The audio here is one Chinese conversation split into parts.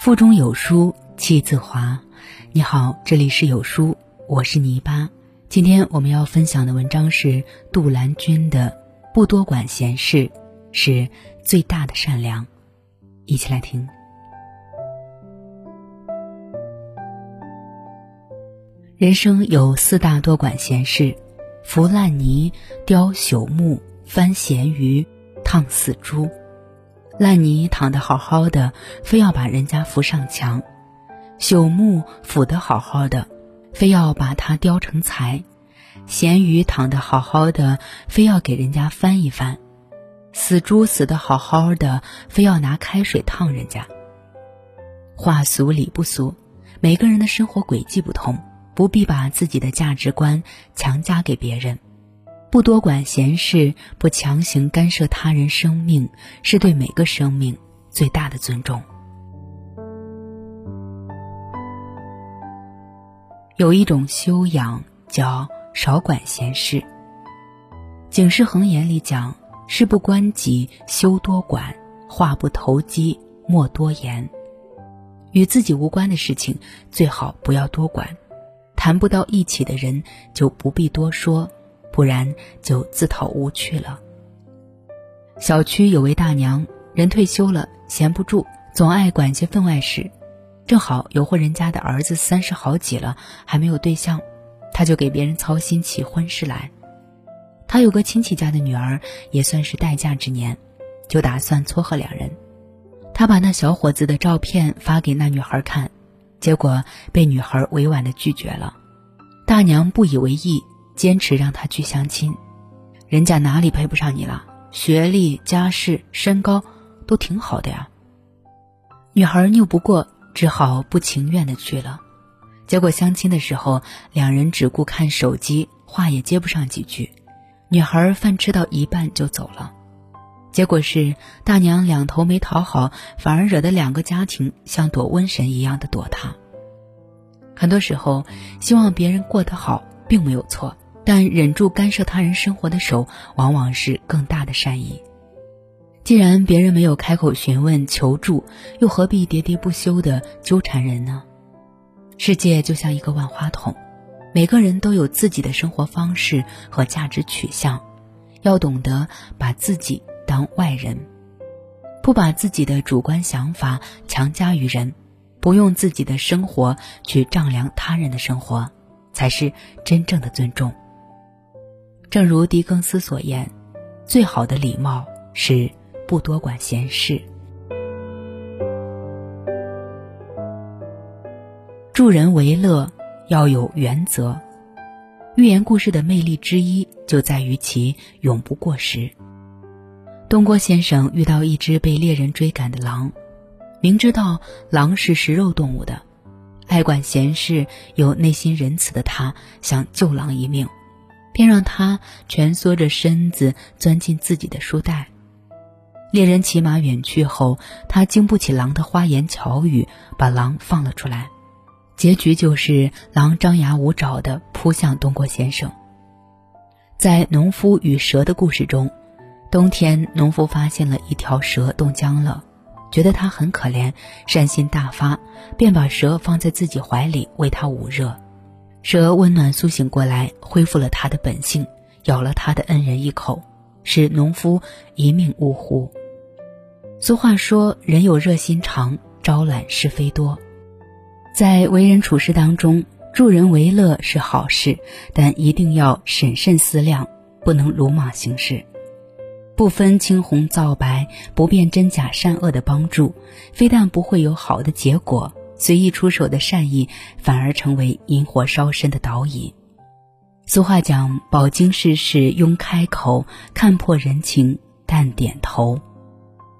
腹中有书气自华。你好，这里是有书，我是泥巴。今天我们要分享的文章是杜兰君的《不多管闲事是最大的善良》，一起来听。人生有四大多管闲事：拂烂泥、雕朽木、翻咸鱼、烫死猪。烂泥躺得好好的，非要把人家扶上墙；朽木腐得好好的，非要把它雕成材；咸鱼躺得好好的，非要给人家翻一翻；死猪死得好好的，非要拿开水烫人家。话俗理不俗，每个人的生活轨迹不同，不必把自己的价值观强加给别人。不多管闲事，不强行干涉他人生命，是对每个生命最大的尊重。有一种修养叫少管闲事。《警世恒言》里讲：“事不关己，休多管；话不投机，莫多言。”与自己无关的事情，最好不要多管；谈不到一起的人，就不必多说。不然就自讨无趣了。小区有位大娘，人退休了，闲不住，总爱管些分外事。正好有户人家的儿子三十好几了，还没有对象，他就给别人操心起婚事来。他有个亲戚家的女儿，也算是待嫁之年，就打算撮合两人。他把那小伙子的照片发给那女孩看，结果被女孩委婉的拒绝了。大娘不以为意。坚持让他去相亲，人家哪里配不上你了？学历、家世、身高都挺好的呀。女孩拗不过，只好不情愿的去了。结果相亲的时候，两人只顾看手机，话也接不上几句。女孩饭吃到一半就走了，结果是大娘两头没讨好，反而惹得两个家庭像躲瘟神一样的躲她。很多时候，希望别人过得好并没有错。但忍住干涉他人生活的手，往往是更大的善意。既然别人没有开口询问求助，又何必喋喋不休的纠缠人呢？世界就像一个万花筒，每个人都有自己的生活方式和价值取向，要懂得把自己当外人，不把自己的主观想法强加于人，不用自己的生活去丈量他人的生活，才是真正的尊重。正如狄更斯所言，最好的礼貌是不多管闲事。助人为乐要有原则。寓言故事的魅力之一就在于其永不过时。东郭先生遇到一只被猎人追赶的狼，明知道狼是食肉动物的，爱管闲事又内心仁慈的他，想救狼一命。便让他蜷缩着身子钻进自己的书袋。猎人骑马远去后，他经不起狼的花言巧语，把狼放了出来。结局就是狼张牙舞爪地扑向东郭先生。在农夫与蛇的故事中，冬天农夫发现了一条蛇冻僵了，觉得它很可怜，善心大发，便把蛇放在自己怀里为它捂热。蛇温暖苏醒过来，恢复了它的本性，咬了他的恩人一口，使农夫一命呜呼。俗话说：“人有热心肠，招揽是非多。”在为人处事当中，助人为乐是好事，但一定要审慎思量，不能鲁莽行事。不分青红皂白、不辨真假善恶的帮助，非但不会有好的结果。随意出手的善意，反而成为引火烧身的导引。俗话讲：“饱经世事慵开口，看破人情淡点头。”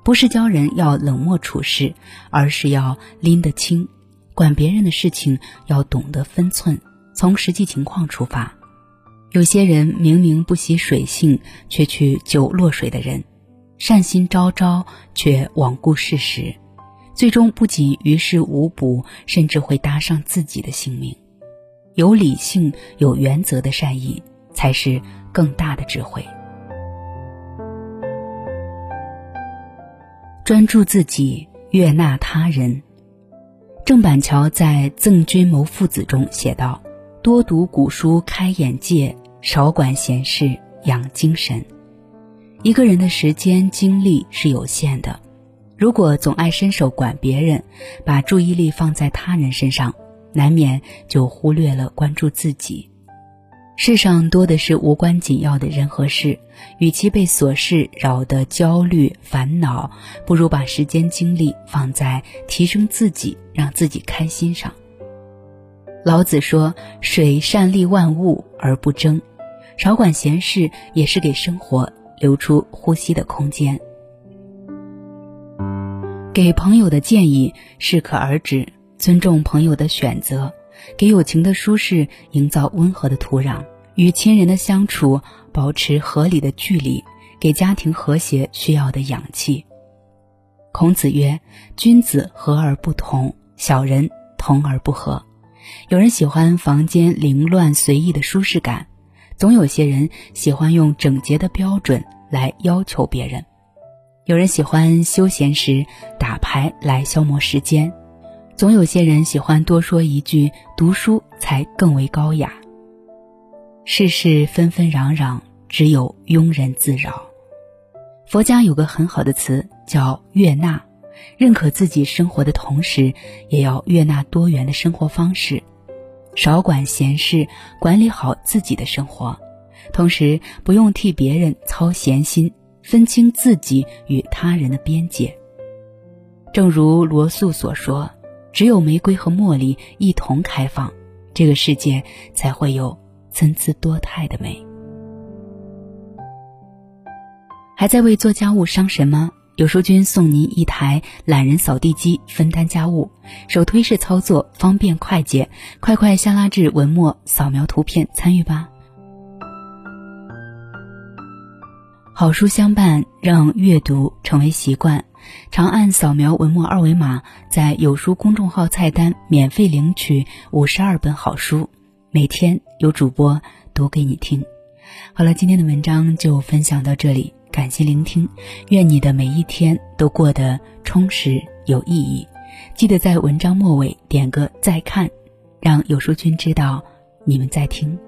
不是教人要冷漠处事，而是要拎得清。管别人的事情要懂得分寸，从实际情况出发。有些人明明不习水性，却去救落水的人；善心昭昭，却罔顾事实。最终不仅于事无补，甚至会搭上自己的性命。有理性、有原则的善意，才是更大的智慧。专注自己，悦纳他人。郑板桥在《赠君谋父子》中写道：“多读古书开眼界，少管闲事养精神。”一个人的时间精力是有限的，如果总爱伸手管别人，把注意力放在他人身上，难免就忽略了关注自己。世上多的是无关紧要的人和事，与其被琐事扰得焦虑烦恼，不如把时间精力放在提升自己、让自己开心上。老子说：“水善利万物而不争，少管闲事也是给生活留出呼吸的空间。”给朋友的建议适可而止，尊重朋友的选择。给友情的舒适营造温和的土壤，与亲人的相处保持合理的距离，给家庭和谐需要的氧气。孔子曰：“君子和而不同，小人同而不和。”有人喜欢房间凌乱随意的舒适感，总有些人喜欢用整洁的标准来要求别人。有人喜欢休闲时打牌来消磨时间。总有些人喜欢多说一句“读书才更为高雅”。世事纷纷攘攘，只有庸人自扰。佛家有个很好的词叫悦纳，认可自己生活的同时，也要悦纳多元的生活方式，少管闲事，管理好自己的生活，同时不用替别人操闲心，分清自己与他人的边界。正如罗素所说。只有玫瑰和茉莉一同开放，这个世界才会有参差多态的美。还在为做家务伤神吗？有书君送您一台懒人扫地机，分担家务，手推式操作，方便快捷。快快下拉至文末扫描图片参与吧。好书相伴，让阅读成为习惯。长按扫描文末二维码，在有书公众号菜单免费领取五十二本好书，每天有主播读给你听。好了，今天的文章就分享到这里，感谢聆听，愿你的每一天都过得充实有意义。记得在文章末尾点个再看，让有书君知道你们在听。